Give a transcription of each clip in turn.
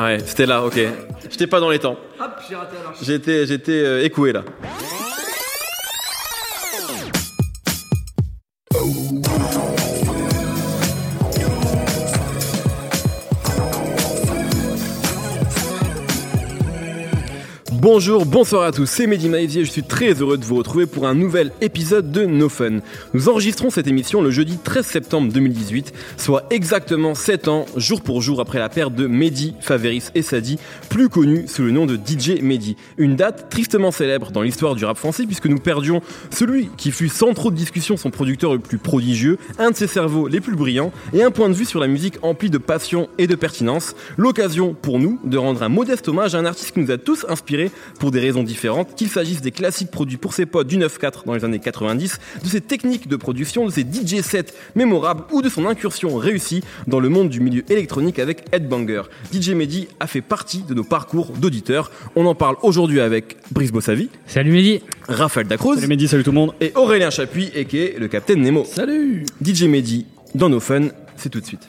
Ah ouais, c'était là, ok. J'étais pas dans les temps. Hop, j'ai raté la marche. J'étais, j'étais euh, écoué là. Bonjour, bonsoir à tous, c'est Mehdi Maizier, je suis très heureux de vous retrouver pour un nouvel épisode de No Fun. Nous enregistrons cette émission le jeudi 13 septembre 2018, soit exactement 7 ans, jour pour jour après la perte de Mehdi Faveris et Sadi, plus connu sous le nom de DJ Mehdi. Une date tristement célèbre dans l'histoire du rap français puisque nous perdions celui qui fut sans trop de discussion son producteur le plus prodigieux, un de ses cerveaux les plus brillants et un point de vue sur la musique empli de passion et de pertinence. L'occasion pour nous de rendre un modeste hommage à un artiste qui nous a tous inspirés pour des raisons différentes, qu'il s'agisse des classiques produits pour ses potes du 9-4 dans les années 90, de ses techniques de production, de ses DJ sets mémorables ou de son incursion réussie dans le monde du milieu électronique avec Headbanger. DJ Mehdi a fait partie de nos parcours d'auditeurs. On en parle aujourd'hui avec Brice Bossavi, Salut Mehdi Raphaël Dacruz Salut Mehdi, salut tout le monde et Aurélien Chapuis, et qui est le Capitaine Nemo. Salut DJ Mehdi, dans nos fun, c'est tout de suite.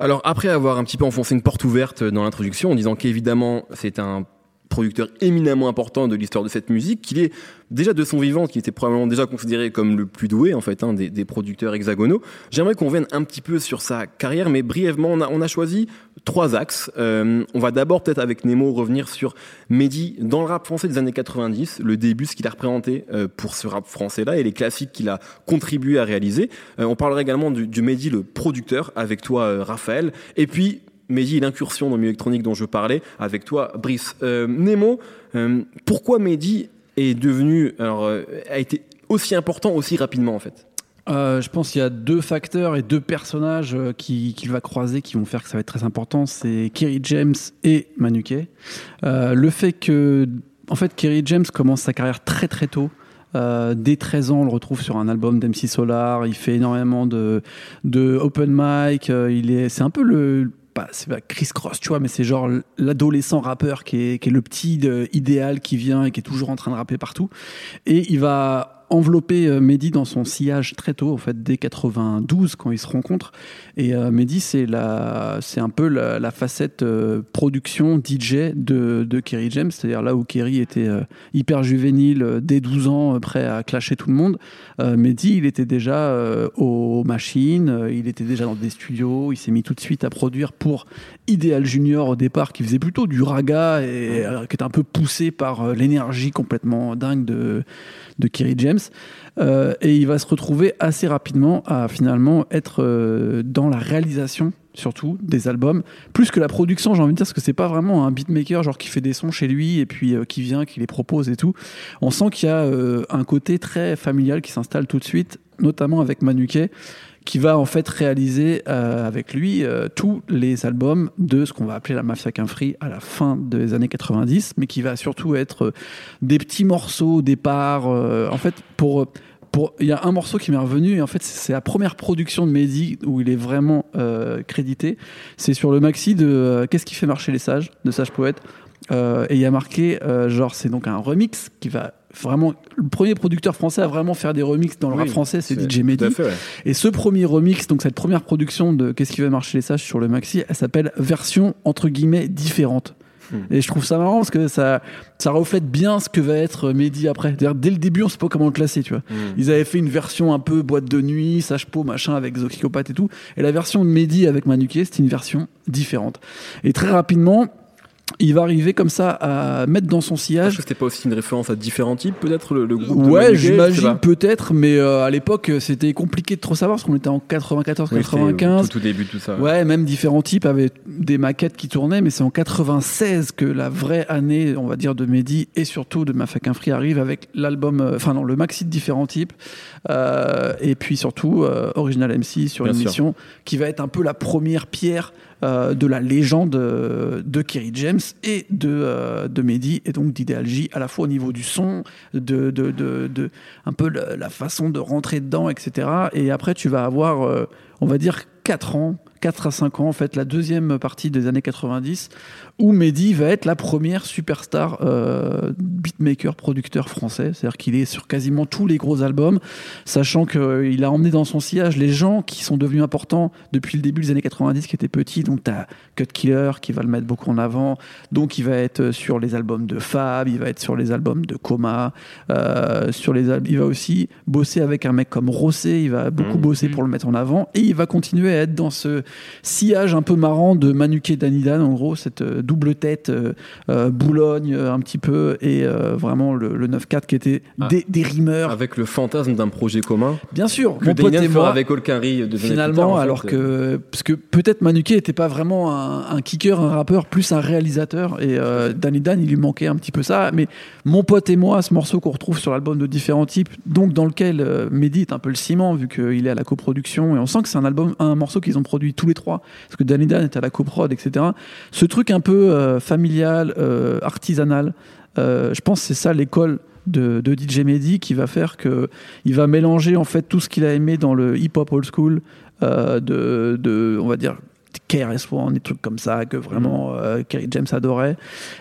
Alors après avoir un petit peu enfoncé une porte ouverte dans l'introduction en disant qu'évidemment c'est un producteur éminemment important de l'histoire de cette musique, qu'il est déjà de son vivant, qui était probablement déjà considéré comme le plus doué en fait hein, des, des, producteurs hexagonaux. J'aimerais qu'on vienne un petit peu sur sa carrière, mais brièvement, on a, on a choisi trois axes. Euh, on va d'abord peut-être avec Nemo revenir sur Mehdi dans le rap français des années 90, le début, ce qu'il a représenté euh, pour ce rap français-là et les classiques qu'il a contribué à réaliser. Euh, on parlera également du, du Mehdi le producteur avec toi euh, Raphaël, et puis Mehdi, l'incursion dans le milieu électronique dont je parlais, avec toi, Brice. Euh, Nemo, euh, pourquoi Mehdi est devenu, euh, a été aussi important aussi rapidement en fait? Je pense qu'il y a deux facteurs et deux personnages qu'il qui va croiser qui vont faire que ça va être très important. C'est Kerry James et Manuquet. Euh, le fait que, en fait, Kerry James commence sa carrière très très tôt. Dès 13 ans, on le retrouve sur un album d'MC Solar. Il fait énormément de, de open mic. Il est, c'est un peu le, pas, c'est pas Chris Cross, tu vois, mais c'est genre l'adolescent rappeur qui est, qui est le petit idéal qui vient et qui est toujours en train de rapper partout. Et il va envelopper euh, Mehdi dans son sillage très tôt, en fait, dès 92, quand ils se rencontrent. Et euh, Mehdi, c'est la, c'est un peu la, facette euh, production DJ de, de Kerry James, c'est-à-dire là où Kerry était euh, hyper juvénile, euh, dès 12 ans, prêt à clasher tout le monde. Mehdi, il était déjà aux machines, il était déjà dans des studios, il s'est mis tout de suite à produire pour Ideal Junior au départ, qui faisait plutôt du raga et qui était un peu poussé par l'énergie complètement dingue de de Kerry James. Euh, et il va se retrouver assez rapidement à finalement être euh, dans la réalisation surtout des albums. Plus que la production j'ai envie de dire parce que c'est pas vraiment un beatmaker genre qui fait des sons chez lui et puis euh, qui vient qui les propose et tout. On sent qu'il y a un côté très familial qui s'installe tout de suite notamment avec Manuquet qui va en fait réaliser euh, avec lui euh, tous les albums de ce qu'on va appeler la Mafia Qu'un Free à la fin des années 90, mais qui va surtout être euh, des petits morceaux au départ. en fait, pour il y a un morceau qui m'est revenu et en fait c'est la première production de Mehdi où il est vraiment crédité. C'est sur le maxi de Qu'est-ce qui fait marcher les sages de Sage Poète. Et il y a marqué genre c'est donc un remix qui va vraiment le premier producteur français à vraiment faire des remixes dans le Oui, rap français c'est DJ Mehdi. Ouais. Et ce premier remix, donc cette première production de Qu'est-ce qui va marcher les sages sur le maxi, elle s'appelle version entre guillemets différente. Hmm. Et je trouve ça marrant parce que ça, ça reflète bien ce que va être Mehdi après. Dès le début, on sait pas comment le classer, tu vois. Mm. Ils avaient fait une version un peu boîte de nuit, sage po, machin, avec Zokikopat et tout. Et la version de Mehdi avec Manuquet, c'était une version différente. Et très rapidement, il va arriver comme ça à mettre dans son Est-ce sillage que c'était pas aussi une référence à différents types, peut-être le, le groupe de Ouais, j'imagine peut-être, mais euh, à l'époque c'était compliqué de trop savoir parce qu'on était en 94, Oui, c'était au 95. Tout, tout début de tout ça. Ouais, même différents types avaient des maquettes qui tournaient, mais c'est en 96 que la vraie année, on va dire, de Mehdi et surtout de Mafia Qu'un Free arrive avec l'album, euh, enfin non, le maxi de différents types, euh, et puis surtout euh, Original MC sur Bien une sûr. mission qui va être un peu la première pierre euh, de la légende euh, de Kerry James et de, euh, de Mehdi et donc d'Ideal J à la fois au niveau du son, de, de, de, de un peu la, façon de rentrer dedans, etc. Et après tu vas avoir, on va dire, 4 ans 4 à 5 ans, en fait, la deuxième partie des années 90, où Mehdi va être la première superstar euh, beatmaker, producteur français. C'est-à-dire qu'il est sur quasiment tous les gros albums, sachant qu'il a emmené dans son sillage les gens qui sont devenus importants depuis le début des années 90, qui étaient petits. Donc, tu as Cut Killer qui va le mettre beaucoup en avant. Donc, il va être sur les albums de Fab, il va être sur les albums de Coma, euh, sur les il va aussi bosser avec un mec comme Rossé, il va beaucoup mmh. bosser pour le mettre en avant, et il va continuer à être dans ce sillage un peu marrant de Manuké Danidan, en gros, cette euh, double tête euh, euh, Boulogne un petit peu, et vraiment le, 9-4 qui était ah. des, des, rimeurs. Avec le fantasme d'un projet commun. Bien sûr, que Danidan fera avec Olkari de Finalement, alors que, parce que peut-être Manuké n'était pas vraiment un, kicker, un rappeur, plus un réalisateur, et Danidan, il lui manquait un petit peu ça, mais mon pote et moi, ce morceau qu'on retrouve sur l'album de différents types, donc dans lequel Mehdi est un peu le ciment, vu qu'il est à la coproduction, et on sent que c'est un album, un morceau qu'ils ont produit tous les trois, parce que Danny Dan est à la coprod, etc. Ce truc un peu euh, familial, euh, artisanal, euh, je pense que c'est ça l'école de, DJ Mehdi qui va faire que il va mélanger en fait tout ce qu'il a aimé dans le hip-hop old school, de, de, on va dire KRS-One, des trucs comme ça que vraiment euh, Kerry James adorait.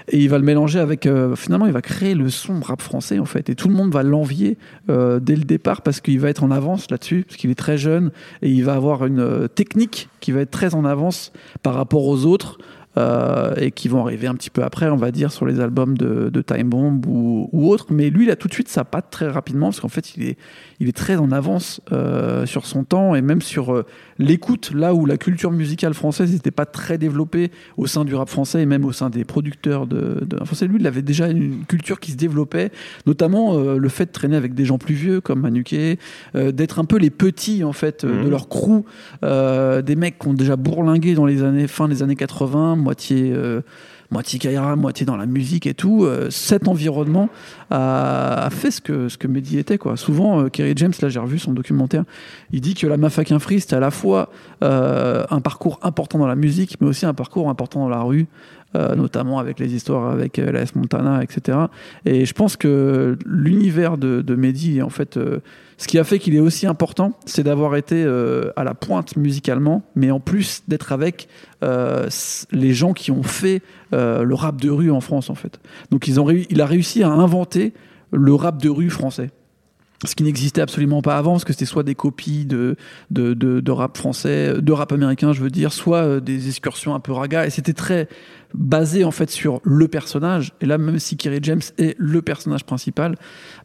Et il va le mélanger avec. Euh, finalement, il va créer le son rap français en fait. Et tout le monde va l'envier dès le départ parce qu'il va être en avance là-dessus, parce qu'il est très jeune et il va avoir une technique qui va être très en avance par rapport aux autres. Et qui vont arriver un petit peu après, on va dire, sur les albums de, Time Bomb ou, ou autres. Mais lui, il a tout de suite sa patte très rapidement, parce qu'en fait, il est, il est très en avance euh, sur son temps et même sur euh, l'écoute, là où la culture musicale française n'était pas très développée au sein du rap français et même au sein des producteurs de, de français. Lui, il avait déjà une culture qui se développait, notamment euh, le fait de traîner avec des gens plus vieux comme Manuquet, d'être un peu les petits en fait de mmh. leur crew, des mecs qui ont déjà bourlingué dans les années fin des années 80, moitié moitié Kaira, moitié dans la musique et tout, euh, cet environnement a, fait ce que, ce que Mehdi était. Quoi. Souvent, euh, Kerry James, là j'ai revu son documentaire, il dit que la Mafakin Free, c'était à la fois euh, un parcours important dans la musique, mais aussi un parcours important dans la rue. notamment avec les histoires avec la S Montana, etc. Et je pense que l'univers de, de Mehdi, en fait, ce qui a fait qu'il est aussi important, c'est d'avoir été à la pointe musicalement, mais en plus d'être avec les gens qui ont fait euh, le rap de rue en France en fait. Donc ils ont il a réussi à inventer le rap de rue français. Ce qui n'existait absolument pas avant, parce que c'était soit des copies de, de, rap français, de rap américain, je veux dire, soit euh, des excursions un peu raga, et c'était très basé en fait sur le personnage. Et là, même si Kerry James est le personnage principal,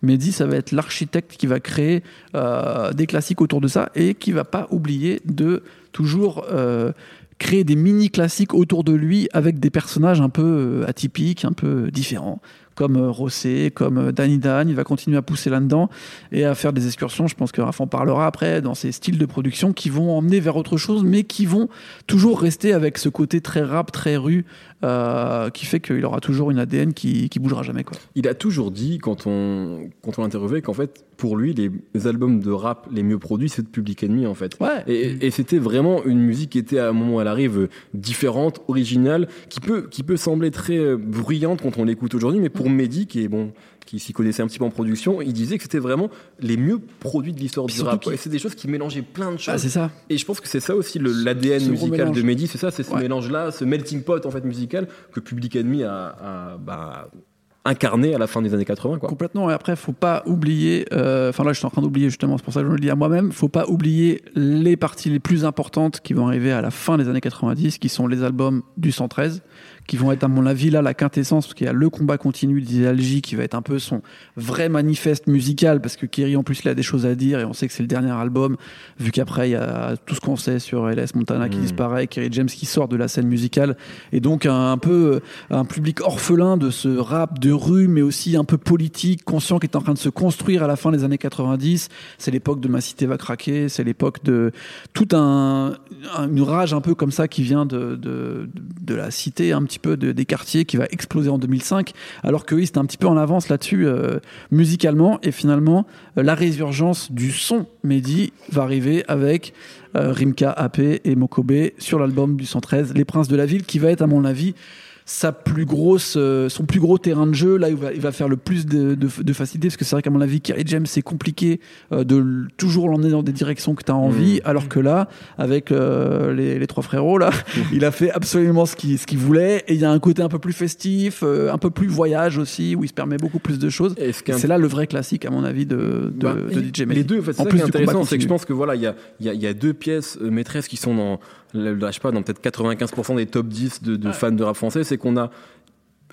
Mehdi, ça va être l'architecte qui va créer euh, des classiques autour de ça et qui va pas oublier de toujours créer des mini classiques autour de lui avec des personnages un peu euh, atypiques, un peu différents comme euh, Rossé, comme euh, Danny Dan. Il va continuer à pousser là-dedans et à faire des excursions. Je pense que Raph en parlera après dans ces styles de production qui vont emmener vers autre chose, mais qui vont toujours rester avec ce côté très rap, très rue, euh, qui fait qu'il aura toujours une ADN qui, qui bougera jamais. Quoi. Il a toujours dit, quand on, quand on l'interrogeait, qu'en fait, pour lui, les albums de rap les mieux produits, c'est de Public Enemy, en fait. Ouais. Et, et c'était vraiment une musique qui était, à un moment où elle arrive, différente, originale, qui peut, qui peut sembler très bruyante quand on l'écoute aujourd'hui, mais pour Mehdi, qui est bon, qui s'y connaissait un petit peu en production, il disait que c'était vraiment les mieux produits de l'histoire du rap. Et c'est des choses qui mélangeaient plein de choses. Ah, c'est ça. Et je pense que c'est ça aussi l'ADN musical de Mehdi, c'est ça, c'est ce mélange-là, ce melting pot en fait musical que Public Enemy a, bah, incarné à la fin des années 80. Quoi. Complètement. Et après, faut pas oublier. Euh, enfin là, je suis en train d'oublier justement. C'est pour ça que je le dis à moi-même. Faut pas oublier les parties les plus importantes qui vont arriver à la fin des années 90, qui sont les albums du 113 qui vont être à mon avis là la quintessence parce qu'il y a le combat continu d'Isalgie qui va être un peu son vrai manifeste musical parce que Kerry en plus il a des choses à dire et on sait que c'est le dernier album vu qu'après il y a tout ce qu'on sait sur LS Montana qui hmm. disparaît, Kerry James qui sort de la scène musicale et donc un, peu un public orphelin de ce rap de rue mais aussi un peu politique, conscient qui est en train de se construire à la fin des années 90. C'est l'époque de Ma cité va craquer, c'est l'époque de tout un, une rage un peu comme ça qui vient de, de, de la cité un petit peu des quartiers qui va exploser en 2005, alors que oui, c'était un petit peu en avance là-dessus euh, musicalement. Et finalement, euh, la résurgence du son Mehdi va arriver avec euh, Rimka AP et Mokobe sur l'album du 113, Les Princes de la Ville, qui va être, à mon avis, sa plus grosse, euh, son plus gros terrain de jeu, là il va, il va faire le plus de, de, de facilité, parce que c'est vrai qu'à mon avis, Kerry James, c'est compliqué euh, de toujours l'emmener dans des directions que tu as envie, mmh. alors que là, avec euh, les, les, trois frérots, là, mmh. il a fait absolument ce qu'il ce qu'il voulait, et il y a un côté un peu plus festif, euh, un peu plus voyage aussi, où il se permet beaucoup plus de choses. C'est là le vrai classique, à mon avis, de, de, bah, de DJ Les deux, en fait, c'est intéressant, c'est que je pense que voilà, il y a, y, a, y a deux pièces maîtresses qui sont dans, je sais pas, dans peut-être 95% des top 10 de, de fans de rap français, c'est qu'on a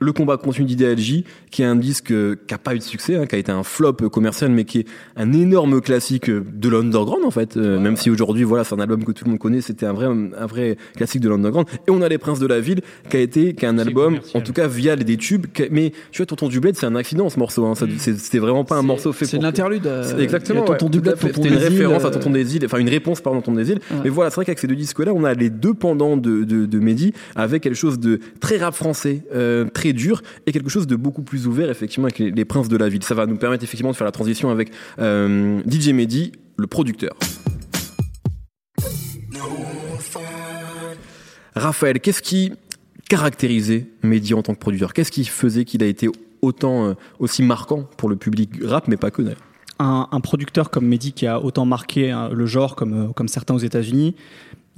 le combat continu d'idéalgie, qui est un disque qui a pas eu de succès, hein, qui a été un flop commercial, mais qui est un énorme classique de l'underground en fait. Euh, même si aujourd'hui, voilà, c'est un album que tout le monde connaît, c'était un vrai, un vrai classique de l'underground. Et on a Les Princes de la Ville, qui a été, qui est un album, en tout cas via des tubes. mais tu vois, Tonton Dublette, c'est un accident ce morceau. Hein, mm. C'était vraiment pas un morceau fait. C'est l'interlude. Euh, exactement. Tonton Dublette, c'était une référence à euh, Tonton des îles, enfin une réponse pardon Tonton des îles. Mais voilà, c'est vrai qu'avec ces deux disques-là, on a les deux pendants de de, de Mehdi avec quelque chose de très rap français, euh, très dur et quelque chose de beaucoup plus ouvert effectivement avec les, princes de la ville. Ça va nous permettre effectivement de faire la transition avec euh, DJ Mehdi, le producteur. Raphaël, qu'est-ce qui caractérisait Mehdi en tant que producteur? Qu'est-ce qui faisait qu'il a été autant euh, aussi marquant pour le public rap, mais pas que d'ailleurs? Un, un, producteur comme Mehdi qui a autant marqué hein, le genre comme, euh, comme certains aux États-Unis,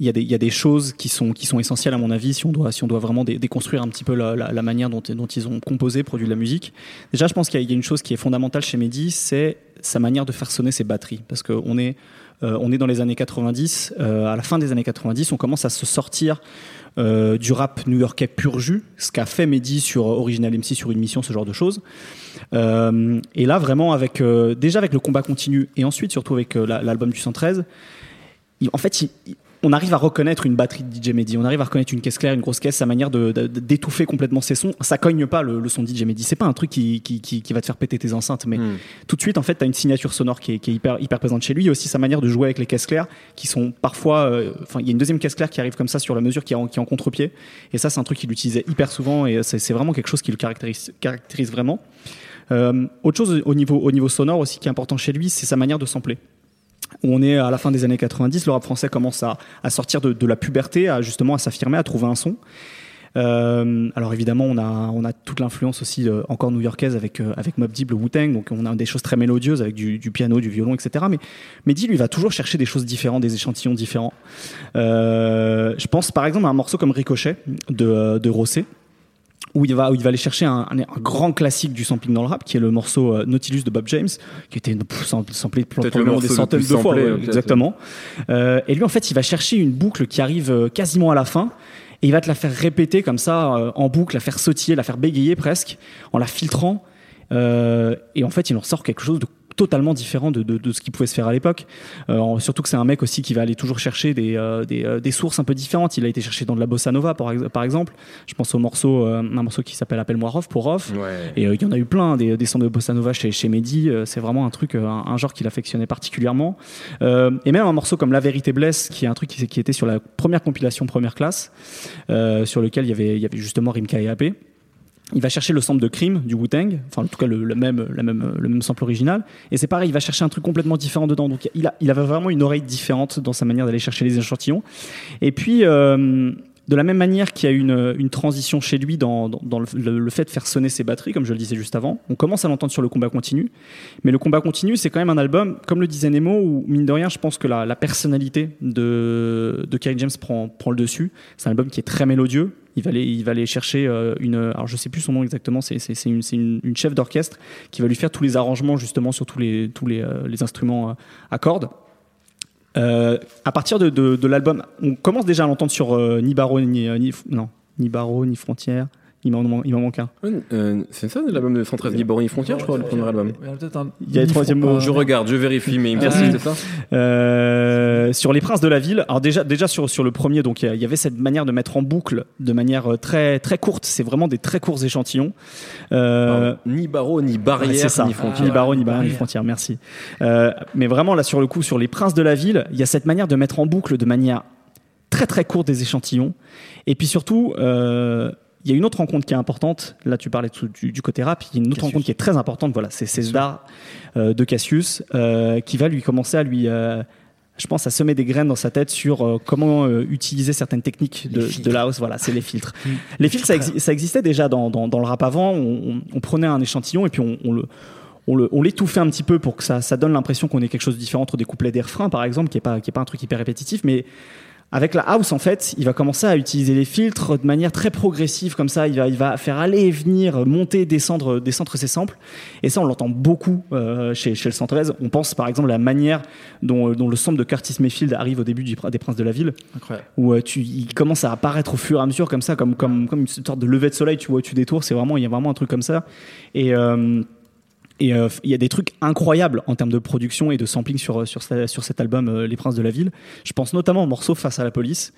il y, a des, il y a des choses qui sont, qui sont essentielles à mon avis si on doit, si on doit vraiment déconstruire un petit peu la, manière dont, ils ont composé, produit de la musique. Déjà, je pense qu'il y, a une chose qui est fondamentale chez Mehdi, c'est sa manière de faire sonner ses batteries. Parce qu'on est, euh, est dans les années 90, euh, à la fin des années 90, on commence à se sortir euh, du rap new-yorkais pur jus, ce qu'a fait Mehdi sur Original MC, sur une mission, ce genre de choses. Et là, vraiment, avec déjà avec le combat continu et ensuite surtout avec l'album du 113, il, en fait, on arrive à reconnaître une batterie de DJ Mehdi, on arrive à reconnaître une caisse claire, une grosse caisse, sa manière de, de, d'étouffer complètement ses sons. Ça cogne pas le, le son de DJ Mehdi. C'est pas un truc qui, qui, qui, qui, va te faire péter tes enceintes, mais mm. tout de suite, en fait, tu as une signature sonore qui est, qui est, hyper, hyper présente chez lui. Et aussi sa manière de jouer avec les caisses claires, qui sont parfois. Enfin, euh, il y a une deuxième caisse claire qui arrive comme ça sur la mesure, qui est en, en contre-pied. Et ça, c'est un truc qu'il utilisait hyper souvent, et c'est, c'est vraiment quelque chose qui le caractérise, caractérise vraiment. Euh, autre chose au niveau, au niveau sonore aussi qui est important chez lui, c'est sa manière de sampler on est à la fin des années 90, le rap français commence à, à sortir de, de, la puberté, à justement à s'affirmer, à trouver un son. Euh, alors évidemment, on a, on a toute l'influence aussi euh, encore new-yorkaise avec, euh, avec Mob Deep, le Wu-Tang, donc on a des choses très mélodieuses avec du, du, piano, du violon, etc. Mais Mehdi, lui, va toujours chercher des choses différentes, des échantillons différents. Euh, je pense par exemple à un morceau comme Ricochet de, de Rosset, où il va où il va aller chercher un, un, un, grand classique du sampling dans le rap qui est le morceau euh, Nautilus de Bob James qui était samplé probablement des centaines de fois ouais, exactement. Euh, et lui en fait il va chercher une boucle qui arrive euh, quasiment à la fin et il va te la faire répéter comme ça euh, en boucle la faire sautiller la faire bégayer presque en la filtrant euh, et en fait il en sort quelque chose de totalement différent de, de, de ce qui pouvait se faire à l'époque. Euh, surtout que c'est un mec aussi qui va aller toujours chercher des, euh, des, euh, des, sources un peu différentes. Il a été cherché dans de la bossa nova, par, par exemple. Je pense au morceau, euh, un morceau qui s'appelle Appelle-moi Rof pour Rof. Ouais. Et euh, il y en a eu plein, des, des sons de bossa nova chez, chez Mehdi. c'est vraiment un truc, un, un genre qu'il affectionnait particulièrement. et même un morceau comme La Vérité Blesse, qui est un truc qui, qui était sur la première compilation première classe, sur lequel il y avait, il y avait justement Rimka et AP il va chercher le sample de crime du Wu-Tang, enfin en tout cas le, même, même, le même sample original, et c'est pareil, il va chercher un truc complètement différent dedans. Donc il, a, il avait vraiment une oreille différente dans sa manière d'aller chercher les échantillons. Et puis euh, de la même manière qu'il y a une, une transition chez lui dans, le, fait de faire sonner ses batteries, comme je le disais juste avant, on commence à l'entendre sur le combat continu, mais le combat continu, c'est quand même un album, comme le disait Nemo, où mine de rien, je pense que la, la personnalité de, de Kerry James prend, le dessus. C'est un album qui est très mélodieux, il va aller, chercher euh, une, alors je sais plus son nom exactement, c'est une, une, chef d'orchestre qui va lui faire tous les arrangements justement sur tous les, euh, instruments euh, à cordes. Euh, à partir de, l'album, on commence déjà à l'entendre sur euh, ni Barreau ni, ni, non, ni Barreau ni Frontières. Il m'en manque un. Euh, c'est ça l'album de 113 Libre ni Frontières, je crois, le premier album. Il y a le troisième mot. Je regarde, je vérifie, mais il me semble c'est ça. Euh, sur Les Princes de la Ville, alors déjà, déjà sur, sur le premier, donc il y avait cette manière de mettre en boucle de manière euh, très, très courte. C'est vraiment des très courts échantillons. Euh, ni barreau, ni barrière, ça. ni frontière. Ni barreau, ni barrière, ni frontière, merci. Euh, mais vraiment, là, sur le coup, sur Les Princes de la Ville, il y a cette manière de mettre en boucle de manière très très courte des échantillons. Et puis surtout, euh, il y a une autre rencontre qui est importante. Là, tu parlais du, du côté rap. Il y a une autre Cassius. rencontre qui est très importante. Voilà, c'est César euh, de Cassius euh, qui va lui commencer à lui euh, je pense, à semer des graines dans sa tête sur euh, comment utiliser certaines techniques de, de la house. Voilà, c'est les filtres. Les filtres, ça, exi- ça existait déjà dans, dans, dans le rap avant. On, on- on prenait un échantillon et puis on, on le on, l'étouffait un petit peu pour que ça, ça donne l'impression qu'on ait quelque chose de différent entre des couplets et des refrains, par exemple, qui est pas, qui est pas un truc hyper répétitif, mais avec la house, en fait, il va commencer à utiliser les filtres de manière très progressive, comme ça. Il va, il va faire aller et venir, monter, descendre, descendre ses samples. Et ça, on l'entend beaucoup euh, chez, chez le 113. On pense par exemple à la manière dont, dont le sample de Curtis Mayfield arrive au début du, des Princes de la Ville, Incroyable. où euh, tu, il commence à apparaître au fur et à mesure, comme ça, comme, comme, comme une sorte de lever de soleil, tu vois, au-dessus des tours. C'est vraiment, il y a vraiment un truc comme ça. Et. euh, et euh, il y a des trucs incroyables en termes de production et de sampling sur, ce- sur cet album euh, Les Princes de la Ville. Je pense notamment au morceau Face à la police,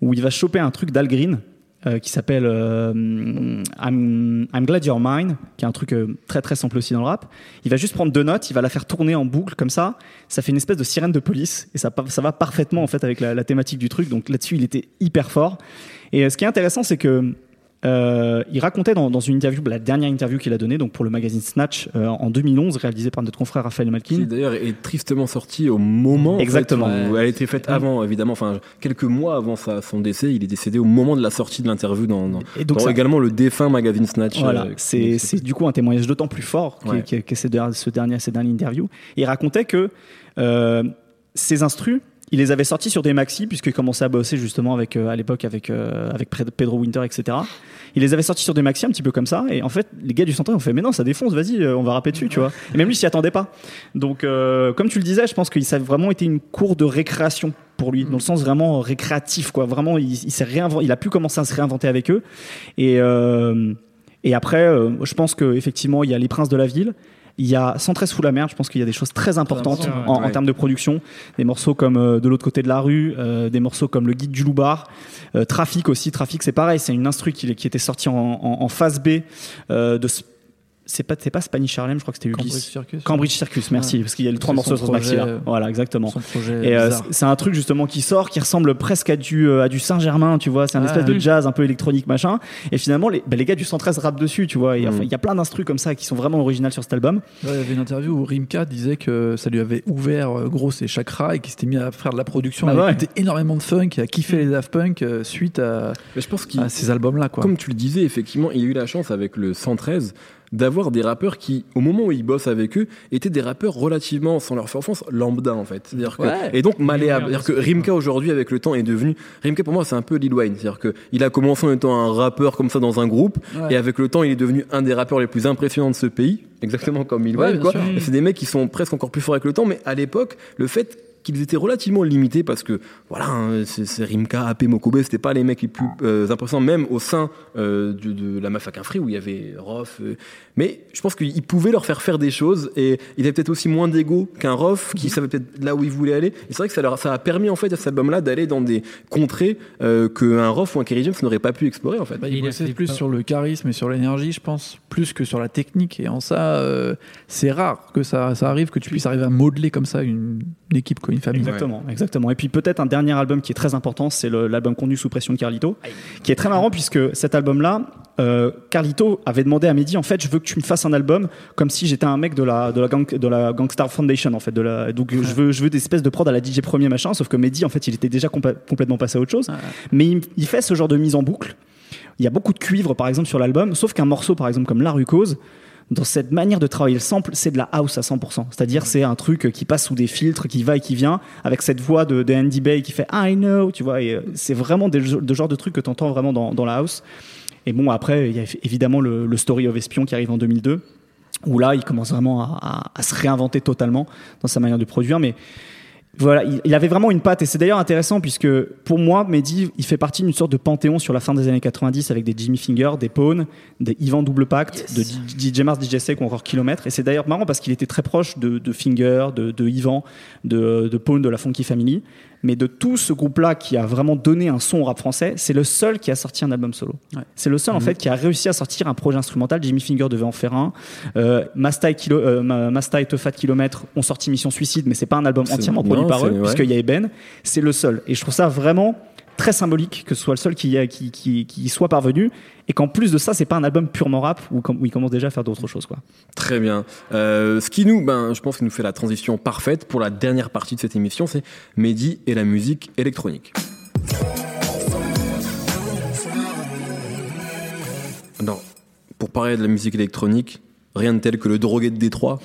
où il va choper un truc d'Al Green euh, qui s'appelle euh, I'm, Glad You're Mine, qui est un truc euh, très très simple aussi dans le rap. Il va juste prendre deux notes, il va la faire tourner en boucle comme ça. Ça fait une espèce de sirène de police et ça, va parfaitement en fait avec la, thématique du truc. Donc là-dessus, il était hyper fort. Et euh, ce qui est intéressant, c'est que euh, il racontait dans, dans une interview, la dernière interview qu'il a donnée, donc pour le magazine Snatch euh, en 2011, réalisée par notre confrère Raphaël Qui Malkin. d'ailleurs est tristement sortie au moment. en Exactement. fait, où elle a été faite avant, évidemment. Enfin, quelques mois avant sa- son décès, il est décédé au moment de la sortie de l'interview dans, dans, Et donc dans ça- également le défunt magazine Snatch. Voilà, euh, c'est qui- c'est du coup un témoignage d'autant plus fort que, Ouais. que- que dernier, ces dernières interviews. Il racontait que ces instrus, il les avait sortis sur des maxi puisqu'il commençait à bosser justement avec euh, à l'époque avec euh, avec Pedro Winter, etc. Il les avait sortis sur des maxi un petit peu comme ça et en fait les gars du centre ont fait mais non ça défonce vas-y euh, on va rapper dessus tu vois et même lui s'y attendait pas donc euh, comme tu le disais je pense que ça a vraiment été une cour de récréation pour lui dans le sens vraiment récréatif quoi vraiment il, s'est réinventé il a pu commencer à se réinventer avec eux et euh, et après, euh, je pense qu'effectivement, il y a Les Princes de la Ville. Il y a 113 sous la mer, je pense qu'il y a des choses très importantes important, en, en termes de production. Des morceaux comme euh, De l'autre côté de la rue, euh, des morceaux comme Le Guide du Loubar, euh, Trafic aussi. Trafic, c'est pareil, c'est une instru qui, qui était sortie en, en, en phase B euh, de. C'est pas, c'est pas Spanish Harlem, je crois que c'était Cambridge Ulysse. Circus. Cambridge Circus, merci, Ouais. parce qu'il y a les trois morceaux sur ce projet, euh, Voilà, exactement. Et euh, c'est- un truc justement qui sort, qui ressemble presque à du, euh, à du Saint-Germain, tu vois. C'est un Ah, espèce de jazz un peu électronique, machin. Et finalement, les, bah, les gars du 113 rappent dessus, tu vois. Mm. Il y a plein d'instrus comme ça qui sont vraiment originales sur cet album. Ouais, il y avait une interview où Rimka disait que ça lui avait ouvert euh, gros ses chakras et qu'il s'était mis à faire de la production, Bah à ouais. énormément de funk et à kiffer les Daft Punk euh, suite à, Mais je pense qu'il à ces albums-là. Quoi. Comme tu le disais, effectivement, il a eu la chance avec le 113 d'avoir des rappeurs qui, au moment où il bosse avec eux, étaient des rappeurs relativement, sans leur faire offense, lambda en fait. C'est-à-dire que, et donc malléables. Ouais, C'est-à-dire que Rimka aujourd'hui, avec le temps, est devenu. Rimka pour moi, c'est un peu Lil Wayne. C'est-à-dire que il a commencé en étant un rappeur comme ça dans un groupe, Ouais. et avec le temps, il est devenu un des rappeurs les plus impressionnants de ce pays, exactement comme Lil Wayne. c'est des mecs qui sont presque encore plus forts avec le temps, mais à l'époque, le fait qu'ils étaient relativement limités parce que voilà hein, c'est Rimka, AP, Mokobe c'était pas les mecs les plus euh, impressionnants même au sein euh, de, de la Mafia Free où il y avait Rof euh, mais je pense qu'ils pouvaient leur faire faire des choses et il avait peut-être aussi moins d'ego qu'un Rof qui savait peut-être là où il voulait aller. Et c'est vrai que ça, leur, ça a permis en fait à cet album là d'aller dans des contrées euh, qu'un Rof ou un Kerry James n'aurait pas pu explorer en fait. Bah, il Il plus pas- sur le charisme et sur l'énergie, je pense, plus que sur la technique. Et en ça, euh, c'est rare que ça, ça arrive, que tu puisses arriver à modeler comme ça une, une équipe, quoi, une famille. Exactement, exactement. Et puis peut-être un dernier album qui est très important, c'est l'album Conduit sous pression de Carlito, qui est très marrant puisque cet album-là, euh, Carlito avait demandé à Mehdi, en fait, je veux que tu me fasses un album comme si j'étais un mec de la de la gang, de la Gangstar Foundation, en fait, de la. Donc je veux je veux des espèces de prod à la DJ Premier machin, sauf que Mehdi, en fait, il était déjà complètement passé à autre chose. Ouais. Mais il, il fait ce genre de mise en boucle. Il y a beaucoup de cuivre, par exemple, sur l'album, sauf qu'un morceau, par exemple, comme La Rucose, dans cette manière de travailler le sample, c'est de la house à 100%. C'est-à-dire, c'est un truc qui passe sous des filtres, qui va et qui vient, avec cette voix de, de Andy Bay qui fait I know, tu vois, et euh, c'est vraiment des, le genre de truc que tu entends vraiment dans, dans la house. Et bon, après, il y a évidemment le, le Story of Espion qui arrive en 2002, où là, il commence vraiment à, à- à se réinventer totalement dans sa manière de produire, mais voilà, il, il avait vraiment une patte et c'est d'ailleurs intéressant puisque pour moi, Mehdi, il fait partie d'une sorte de panthéon sur la fin des années 90 avec des Jimmy Finger, des Pone, des Ivan Double Pacte, de DJ Mars, DJ Sek ou encore Kilomètre. Et c'est d'ailleurs marrant parce qu'il était très proche de, de Finger, de, de Ivan, de, de Pone, de la Funky Family. Mais de tout ce groupe-là qui a vraiment donné un son au rap français, c'est le seul qui a sorti un album solo. Ouais. C'est le seul en fait qui a réussi à sortir un projet instrumental. Jimmy Finger devait en faire un. Euh, Masta et, Kilo, euh, Ma- Masta et Tefat Kilomètre ont sorti Mission Suicide, mais c'est pas un album entièrement non, produit par eux, ouais. puisqu'il y a Eben. C'est le seul. Et je trouve ça vraiment très symbolique que ce soit le seul qui, qui, qui, qui soit parvenu et qu'en plus de ça c'est pas un album purement rap où, où il commence déjà à faire d'autres choses quoi. Très bien. Euh, ce qui nous, ben, je pense, nous fait la transition parfaite pour la dernière partie de cette émission, c'est Mehdi et la musique électronique. Alors, pour parler de la musique électronique, rien de tel que le drogué de Détroit.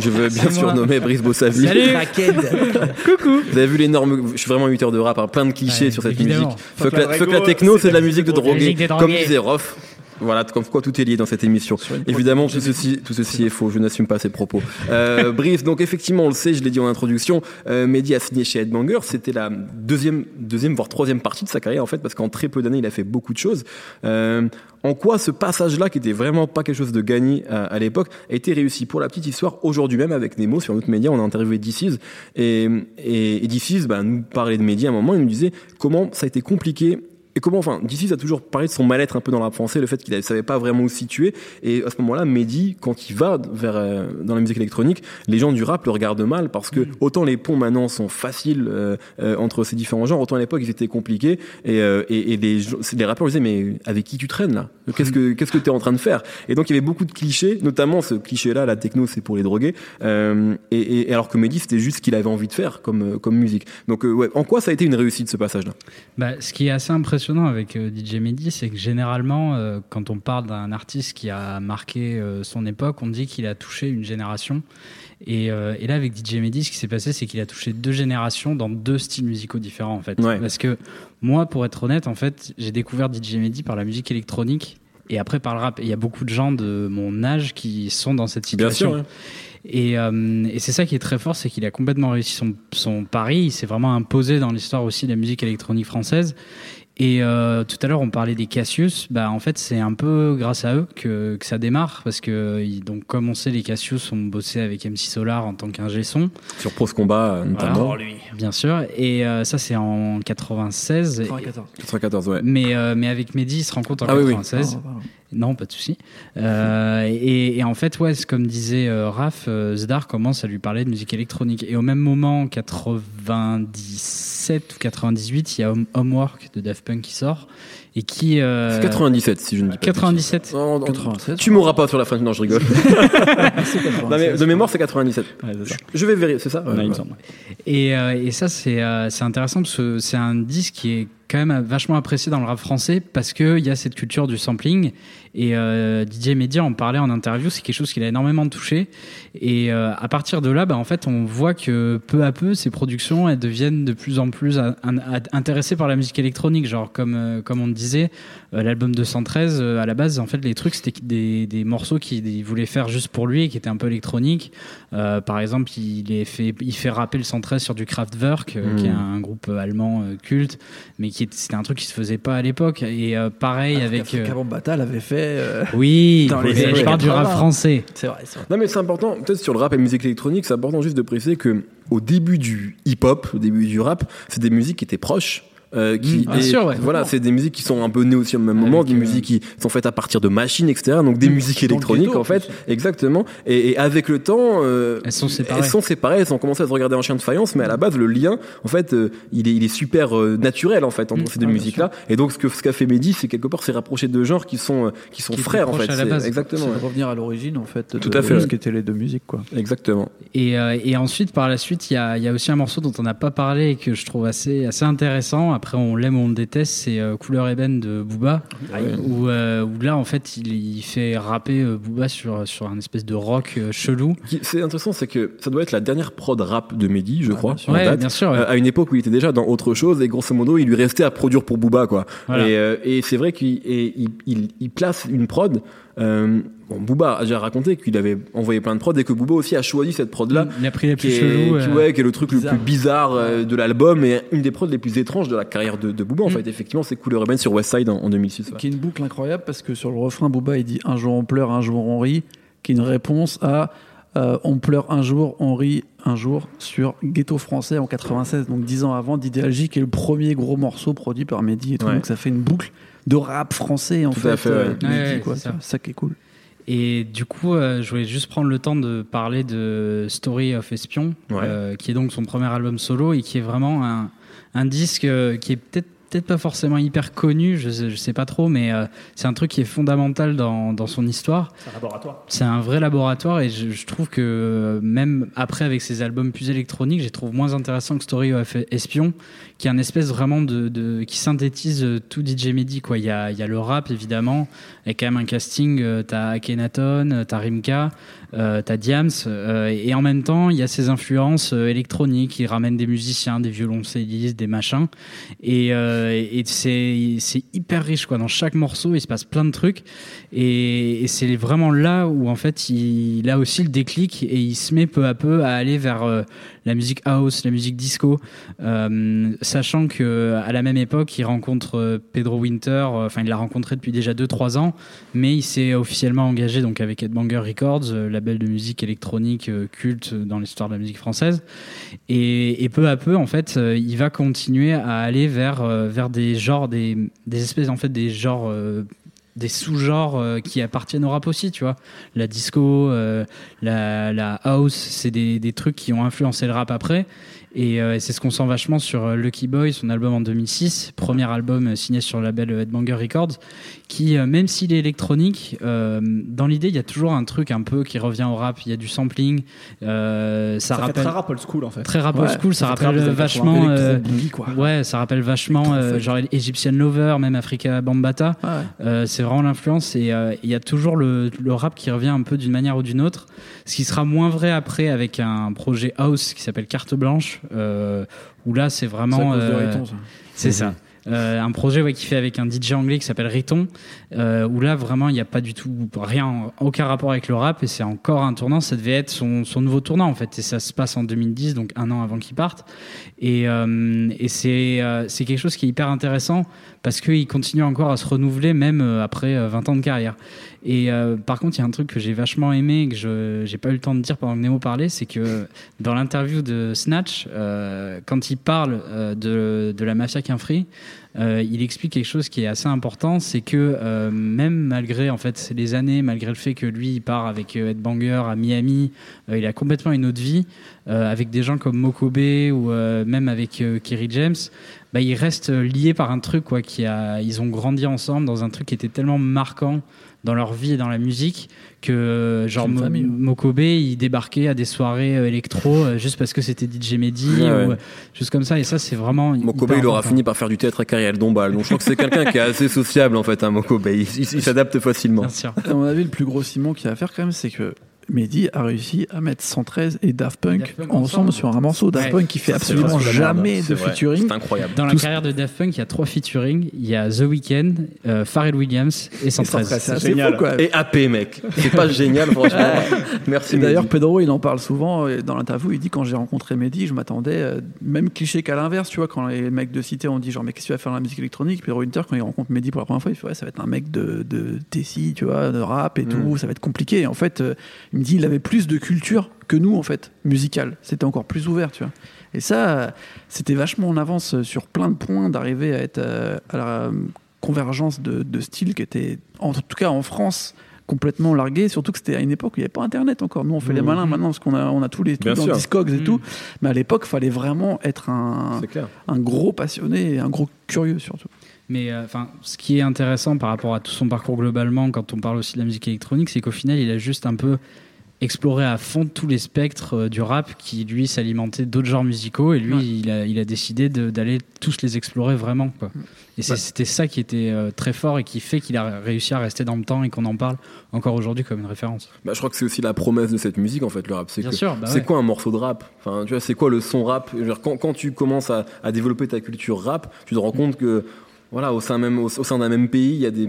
Je veux bien surnommer Brice Bossavi. Salut Coucou. Vous avez vu l'énorme. Je suis vraiment 8 heures de rap, hein, plein de clichés Ouais, sur cette évidemment. musique. Fuck la, fuck la techno, c'est de la musique de drogué. Comme disait Rof. Voilà, comme quoi tout est lié dans cette émission. Évidemment, tout ceci, tout ceci est faux. Je n'assume pas ces propos. Euh, Brice, donc effectivement, on le sait, je l'ai dit en introduction, euh, Mehdi a signé chez Headbanger. C'était la deuxième, deuxième, voire troisième partie de sa carrière, en fait, parce qu'en très peu d'années, il a fait beaucoup de choses. Euh, en quoi ce passage-là, qui était vraiment pas quelque chose de gagné à, à l'époque, a été réussi? Pour la petite histoire, aujourd'hui même, avec Nemo, sur notre média, on a interviewé DC's, et, et, et DC's, bah, nous parlait de Mehdi à un moment, il nous disait comment ça a été compliqué et comment, enfin, DC's a toujours parlé de son mal-être un peu dans le rap français, le fait qu'il ne savait pas vraiment où se situer. Et à ce moment-là, Mehdi, quand il va vers, euh, dans la musique électronique, les gens du rap le regardent mal parce que autant les ponts maintenant sont faciles euh, euh, entre ces différents genres, autant à l'époque ils étaient compliqués. Et, et, et les, les rappeurs disaient, mais avec qui tu traînes là? Qu'est-ce que qu'est-ce que tu es en train de faire? Et donc il y avait beaucoup de clichés, notamment ce cliché-là, la techno c'est pour les drogués. Et, alors que Mehdi, c'était juste ce qu'il avait envie de faire comme, comme musique. Donc ouais, en quoi ça a été une réussite ce passage-là? Bah, ce qui est assez impressionnant avec euh, DJ Mehdi, c'est que généralement, euh, quand on parle d'un artiste qui a marqué euh, son époque, on dit qu'il a touché une génération. Et, euh, et là, avec DJ Mehdi, ce qui s'est passé, c'est qu'il a touché deux générations dans deux styles musicaux différents, en fait. Ouais. Parce que moi, pour être honnête, en fait, j'ai découvert DJ Mehdi par la musique électronique et après par le rap. Il y a beaucoup de gens de mon âge qui sont dans cette situation. ouais. Et, euh, et c'est ça qui est très fort, c'est qu'il a complètement réussi son, son pari. Il s'est vraiment imposé dans l'histoire aussi de la musique électronique française. Et euh, tout à l'heure, on parlait des Cassius. Bah, en fait, c'est un peu grâce à eux que, que ça démarre. Parce que, donc, comme on sait, les Cassius ont bossé avec MC Solar en tant qu'ingé son, Sur Pros Combat euh, notamment. bien sûr. Et euh, ça, c'est en 96. 94. 94, ouais. Mais, euh, mais avec Mehdi, il se rencontre en Ah oui, oui. 96. Non, pas de souci. Euh, et, et en fait, ouais, c'est comme disait euh, Raph, euh, Zdar commence à lui parler de musique électronique. Et au même moment, en 97 ou 98, il y a Home- Homework de Daft Punk qui sort et qui. euh, C'est 97 si je ne dis pas. de 97. bêtises. Non, non, 87. Tu m'auras pas sur la fin, non, je rigole. Non, mais de mémoire, c'est 97. Ouais, c'est ça. Je vais vérifier, c'est ça? Ouais, il me Ouais. semble. Et, euh, et ça, c'est euh, c'est intéressant parce que c'est un disque qui est quand même vachement apprécié dans le rap français parce qu'il y a cette culture du sampling. Et euh, DJ Media en parlait en interview, c'est quelque chose qu'il a énormément touché. Et euh, à partir de là, bah, en fait, on voit que peu à peu, ces productions, elles deviennent de plus en plus intéressées par la musique électronique. Genre, comme, euh, comme on disait, l'album 213, euh, à la base, en fait, les trucs, c'était des, des morceaux qu'il voulait faire juste pour lui et qui étaient un peu électroniques. Par exemple, il, est fait, il fait rapper le 113 sur du Kraftwerk, qui est un groupe allemand culte, mais qui c'était un truc qui se faisait pas à l'époque. Et pareil avec. euh, Cavon Bata l'avait fait. Euh, oui, Dans les mais années je parle du rap 80. français. C'est vrai, c'est vrai. Non mais c'est important, peut-être sur le rap et la musique électronique, c'est important juste de préciser que au début du hip-hop, au début du rap, c'est des musiques qui étaient proches. Euh, qui, Mm, sûr, ouais. Voilà, c'est des musiques qui sont un peu nées aussi au même moment, des euh, musiques qui sont faites à partir de machines, etc. Donc des Mm, musiques électroniques ghetto, en fait, exactement. Et, et avec le temps, euh, Elles sont séparées. elles sont séparées, elles ont commencé à se regarder en chien de faïence, mais à la base le lien, en fait, euh, il est, il est super euh, naturel en fait entre Mm, ces deux ouais, bien musiques-là. Et donc ce que ce qu'a fait Mehdi, c'est quelque part c'est rapprocher deux genres qui sont euh, qui sont Qui frères en fait. à la base. Exactement. Ouais. de revenir à l'origine en fait de, Tout à fait, de ce qu'étaient les deux musiques quoi. Exactement. Et, et ensuite, par la suite, il y a, il y a aussi un morceau dont on n'a pas parlé et que je trouve assez, assez intéressant. Après, on l'aime ou on le déteste, c'est euh, Couleur ébène de Booba. Où, euh, où là, en fait, il, il fait rapper euh, Booba sur, sur un espèce de rock chelou. C'est intéressant, c'est que ça doit être la dernière prod rap de Mehdi, je crois, en Ouais, date. bien sûr. ouais. À une époque où il était déjà dans autre chose et grosso modo il lui restait à produire pour Booba quoi. Voilà. Et, et c'est vrai qu'il il, il place une prod. Euh, bon, Booba a déjà raconté qu'il avait envoyé plein de prods et que Booba aussi a choisi cette prod là. il a pris la plus Qui est, chelou. qui, euh, ouais, qui est le truc bizarre. le plus bizarre euh, de l'album et une des prods les plus étranges de la carrière de, de Booba en Mm. fait effectivement c'est Couleur Urbaine sur West Side en, en 2006 ouais. Qui est une boucle incroyable parce que sur le refrain, Booba il dit un jour on pleure, un jour on rit, qui est une réponse à euh, on pleure un jour, on rit un jour sur Ghetto français en 96, donc dix ans avant d'Idéalgie, qui est le premier gros morceau produit par Mehdi et tout. Ouais. Donc ça fait une boucle de rap français en Tout fait. fait, euh, de Mehdi, Ouais, quoi. c'est ça. C'est ça qui est cool. Et du coup, euh, je voulais juste prendre le temps de parler de Story of Espion, Ouais. euh, qui est donc son premier album solo et qui est vraiment un, un disque euh, qui est peut-être peut-être pas forcément hyper connu, je, sais- je sais pas trop, mais euh, c'est un truc qui est fondamental dans, dans son histoire. C'est un laboratoire. C'est un vrai laboratoire et je, je trouve que euh, même après avec ses albums plus électroniques, je les trouve moins intéressants que Story of Espion, qui est un espèce vraiment de, de- qui synthétise euh, tout DJ Mehdi quoi. Il y a, il y a le rap évidemment, avec quand même un casting. euh, t'as Akhenaton, t'as Rimka, t'as Diams, euh, et en même temps il y a ces influences électroniques. Il ramène des musiciens, des violoncellistes, des machins, et, euh, et c'est hyper riche quoi. Dans chaque morceau, il se passe plein de trucs. Et, c'est vraiment là où en fait il, a aussi le déclic et il se met peu à peu à aller vers euh, la musique house, la musique disco, euh, sachant que à la même époque il rencontre euh, Pedro Winter, euh, enfin il l'a rencontré depuis déjà 2-3 ans, mais il s'est officiellement engagé donc avec Headbanger Records, euh, label de musique électronique euh, culte dans l'histoire de la musique française, et, peu à peu en fait euh, il va continuer à aller vers euh, vers des genres, des, des espèces en fait des genres euh, des sous-genres euh, qui appartiennent au rap aussi, tu vois. La disco, euh, la, house, c'est des, des trucs qui ont influencé le rap après. Et c'est ce qu'on sent vachement sur Lucky Boy, son album en 2006, premier album signé sur le label Headbanger Records, qui, euh, même s'il est électronique, euh, dans l'idée, il y a toujours un truc un peu qui revient au rap. Il y a du sampling, euh, ça, Ça, fait rappelle très rap old school en fait. très rap old school, ça, ça fait très rappelle vachement. euh, quoi. Ouais, ça rappelle vachement euh, genre Egyptian Lover, même Africa Bambata. Ouais. Euh, c'est vraiment l'influence et euh, il y a toujours le, le rap qui revient un peu d'une manière ou d'une autre. Ce qui sera moins vrai après avec un projet house qui s'appelle Carte Blanche, euh, où là c'est vraiment. euh, c'est ça. Euh, un projet ouais, qui fait avec un DJ anglais qui s'appelle Riton, euh, où là vraiment il n'y a pas du tout rien, aucun rapport avec le rap et c'est encore un tournant. Ça devait être son, son nouveau tournant en fait et ça se passe en 2010, donc un an avant qu'il parte. Et, euh, et c'est euh, c'est quelque chose qui est hyper intéressant parce qu'il continue encore à se renouveler même euh, après euh, 20 ans de carrière. Et par contre, il y a un truc que j'ai vachement aimé et que je j'ai pas eu le temps de dire pendant que Nemo parlait, c'est que dans l'interview de Snatch, quand il parle de, de la mafia Quinfree, euh, il explique quelque chose qui est assez important, c'est que euh, même malgré en fait les années, malgré le fait que lui il part avec euh, Headbanger à Miami, euh, il a complètement une autre vie euh, avec des gens comme Mokobe ou même avec Kerry James. Bah, ils restent liés par un truc quoi qui a ils ont grandi ensemble dans un truc qui était tellement marquant dans leur vie et dans la musique que euh, genre Mo- famille. Mokobe il débarquait à des soirées euh, électro euh, juste parce que c'était DJ Mehdi Ouais, ou ouais. euh, juste comme ça et ça c'est vraiment Mokobe, il aura important. fini par faire du théâtre avec Ariel Dombal. Donc je crois que c'est quelqu'un qui est assez sociable en fait, hein, Mokobe. Il, il- il s'adapte facilement. Bien sûr. À mon avis, le plus gros ciment qu'il y a à faire quand même, c'est que Mehdi a réussi à mettre 113 et Daft Punk, Daft Punk ensemble, ensemble. sur un morceau. Daft Ouais. Punk qui fait Ça, absolument jamais de vrai, featuring. C'est incroyable. Dans la carrière de Daft Punk, il y a trois featuring. Il y a The Weeknd, euh, Pharrell Williams et 113. 113, C'est génial. fou, quoi. Et AP, mec. C'est pas génial, franchement. Merci. D'ailleurs, Mehdi. Pedro, il en parle souvent et dans l'interview. Il dit quand j'ai rencontré Mehdi, je m'attendais, euh, même cliché qu'à l'inverse, tu vois, quand les mecs de cité ont dit genre, mais qu'est-ce que tu vas faire dans la musique électronique? Pedro Winter, quand il rencontre Mehdi pour la première fois, il fait ouais, ça va être un mec de, de Tessie, tu vois, de rap et tout, ça va être compliqué. Et en fait, euh, il me dit, il avait plus de culture que nous, en fait, musicale. C'était encore plus ouvert, tu vois. Et ça, c'était vachement en avance sur plein de points d'arriver à être euh, à la convergence de, de styles qui était, en tout cas en France, complètement largué, surtout que c'était à une époque où il n'y avait pas Internet encore. Nous, on fait les Mhm. malins maintenant parce qu'on a, on a tous les Bien trucs dans. Discogs et Mhm. tout. Mais à l'époque, il fallait vraiment être un, un gros passionné et un gros curieux surtout. Mais euh, enfin, ce qui est intéressant par rapport à tout son parcours globalement, quand on parle aussi de la musique électronique, c'est qu'au final, il a juste un peu exploré à fond tous les spectres euh, du rap qui, lui, s'alimentait d'autres genres musicaux. Et lui, Ouais. il, a, il a décidé d'aller tous les explorer vraiment. Quoi. Et c'était ça qui était euh, très fort et qui fait qu'il a réussi à rester dans le temps et qu'on en parle encore aujourd'hui comme une référence. Bah, je crois que c'est aussi la promesse de cette musique en fait, le rap. C'est Bien que sûr, bah c'est ouais. quoi un morceau de rap? Enfin, tu vois, c'est quoi le son rap? Quand, quand tu commences à, à développer ta culture rap, tu te rends compte que voilà, au sein même au, au sein d'un même pays, il y a des,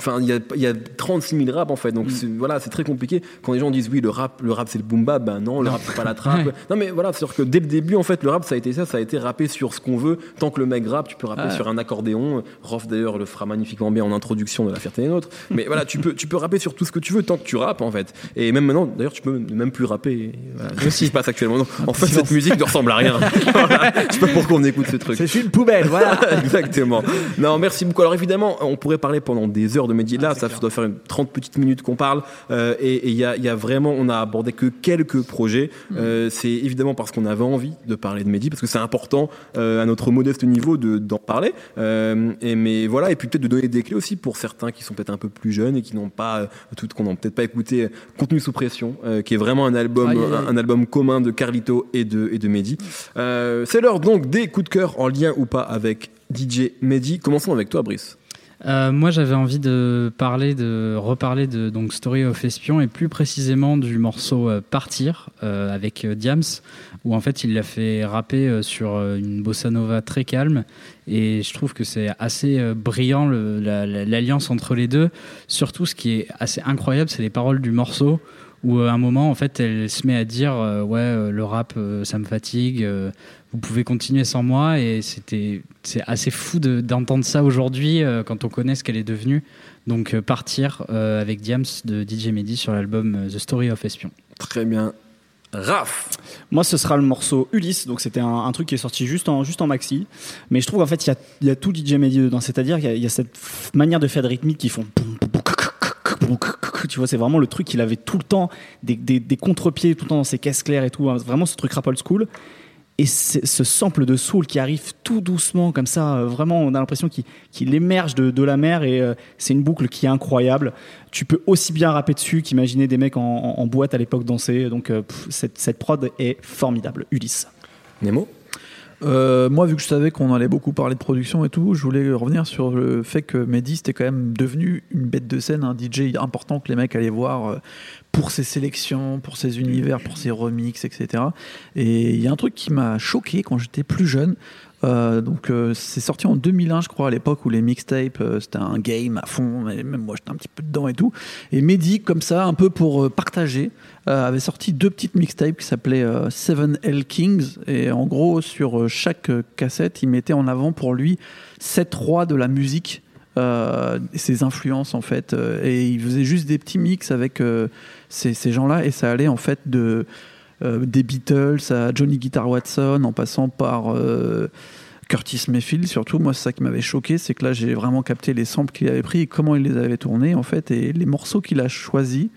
enfin, il y a, il y a 36 000 rap en fait. Mm. Donc c'est- voilà, c'est très compliqué. Quand les gens disent oui, le rap, le rap c'est le boom bap, ben non, le rap c'est pas la trappe. Ouais. Non mais voilà, c'est sûr que dès le début en fait, le rap ça a été ça, ça a été rappé sur ce qu'on veut. Tant que le mec rappe, tu peux rapper sur un accordéon. Rof d'ailleurs le fera magnifiquement bien en introduction de La Fierté des Nôtres. Mais voilà, tu peux, tu peux rapper sur tout ce que tu veux tant que tu rappes en fait. Et même maintenant, d'ailleurs, tu peux même plus rapper. Voilà, c'est ce qui se passe actuellement. En fait, cette musique ne ressemble à rien. Voilà. Je sais pas pourquoi on écoute ce truc. C'est une poubelle, voilà. Exactement. Non, merci beaucoup. Alors évidemment, on pourrait parler pendant des heures de Mehdi. Là, ça doit faire une 30 petites minutes qu'on parle. Euh, et il y a, y a, vraiment, on a abordé que quelques projets. Mm. Euh, c'est évidemment parce qu'on avait envie de parler de Mehdi, parce que c'est important euh, à notre modeste niveau d'en parler. Et mais voilà, et puis peut-être de donner des clés aussi pour certains qui sont peut-être un peu plus jeunes et qui n'ont pas, tout, qu'on n'a peut-être pas écouté Contenu sous pression, qui est vraiment un album, Un, album commun de Carlito et de, et de Mehdi. c'est l'heure donc des coups de cœur en lien ou pas avec DJ Mehdi. Commençons avec toi, Brice. Euh, moi, j'avais envie de parler, de reparler de donc Story of Espion et plus précisément du morceau euh, Partir euh, avec Diams, où en fait il l'a fait rapper sur une bossa nova très calme. Et je trouve que c'est assez brillant l'alliance entre les deux. Surtout, ce qui est assez incroyable, c'est les paroles du morceau où à un moment en fait elle se met à dire ouais le rap ça me fatigue vous pouvez continuer sans moi. Et c'était, c'est assez fou d'entendre ça aujourd'hui euh, quand on connaît ce qu'elle est devenue. Donc euh, partir euh, avec Diams de DJ Mehdi sur l'album The Story of Espion. Très bien. Raph Moi, ce sera le morceau Ulysse. Donc, c'était un, truc qui est sorti juste en, juste en maxi. Mais je trouve qu'en fait, il y a, tout DJ Mehdi dedans. C'est-à-dire qu'il y, a cette manière de faire de rythmique qui font. Tu vois, c'est vraiment le truc qu'il avait tout le temps, des, contre-pieds tout le temps dans ses caisses claires et tout. Vraiment ce truc rap old school et ce sample de soul qui arrive tout doucement comme ça, euh, vraiment on a l'impression qu'il émerge de, la mer et euh, c'est une boucle qui est incroyable. Tu peux aussi bien rapper dessus qu'imaginer des mecs en, boîte à l'époque danser. Donc euh, cette, cette, prod est formidable. Ulysse. Nemo? Moi, vu que je savais qu'on allait beaucoup parler de production et tout, je voulais revenir sur le fait que Mehdi était quand même devenu une bête de scène, un DJ important que les mecs allaient voir pour ses sélections, pour ses univers, pour ses remixes, etc. Et il y a un truc qui m'a choqué quand j'étais plus jeune. Euh, donc euh, c'est sorti en 2001 je crois à l'époque où les mixtapes euh, c'était un game à fond même moi j'étais un petit peu dedans et tout. Et Mehdi comme ça un peu pour partager avait sorti deux petites mixtapes qui s'appelaient Seven L Kings. Et en gros sur chaque cassette il mettait en avant pour lui sept rois de la musique ses influences en fait. Et il faisait juste des petits mix avec ces, ces gens-là. Et ça allait en fait de des Beatles à Johnny Guitar Watson en passant par Curtis Mayfield surtout. Moi, c'est ça qui m'avait choqué, c'est que là j'ai vraiment capté les samples qu'il avait pris et comment il les avait tournés en fait et les morceaux qu'il a choisis.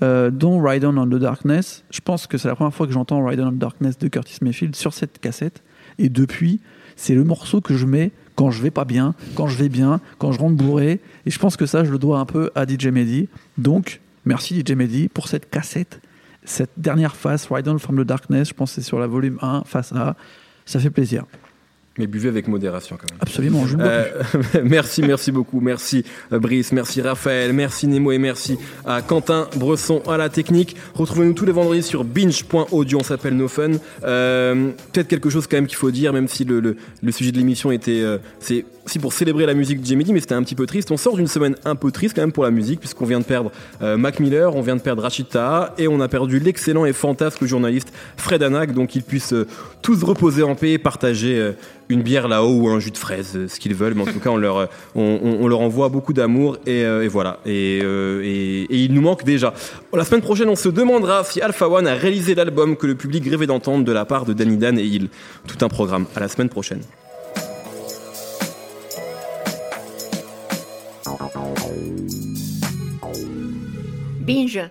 dont Ride On on the Darkness. Je pense que c'est la première fois que j'entends Ride On the Darkness de Curtis Mayfield sur cette cassette. Et depuis, c'est le morceau que je mets quand je vais pas bien, quand je vais bien, quand je rentre bourré. Et je pense que ça, je le dois un peu à DJ Mehdi. Donc, merci DJ Mehdi pour cette cassette, cette dernière face, Ride On From the Darkness. Je pense que c'est sur la volume 1, face A. Ça fait plaisir. Mais buvez avec modération quand même. Absolument, je euh, Merci, merci beaucoup. Merci euh, Brice, merci Raphaël, merci Nemo et merci à Quentin Bresson à la technique. Retrouvez-nous tous les vendredis sur binge.audio, on s'appelle No Fun. Euh, Peut-être quelque chose quand même qu'il faut dire, même si le, le, le sujet de l'émission était... Euh, c'est aussi pour célébrer la musique de Jamie mais c'était un petit peu triste. On sort d'une semaine un peu triste quand même pour la musique, puisqu'on vient de perdre euh, Mac Miller, on vient de perdre Rachita, et on a perdu l'excellent et fantasque journaliste Fred Anak, donc qu'ils puissent euh, tous reposer en paix et partager euh, une bière là-haut ou un jus de fraise, ce qu'ils veulent, mais en tout cas on leur, on, leur envoie beaucoup d'amour, et, voilà. Et, et, il nous manque déjà. La semaine prochaine, on se demandera si Alpha One a réalisé l'album que le public rêvait d'entendre de la part de Danny Dan et il. Tout un programme. À la semaine prochaine. Binja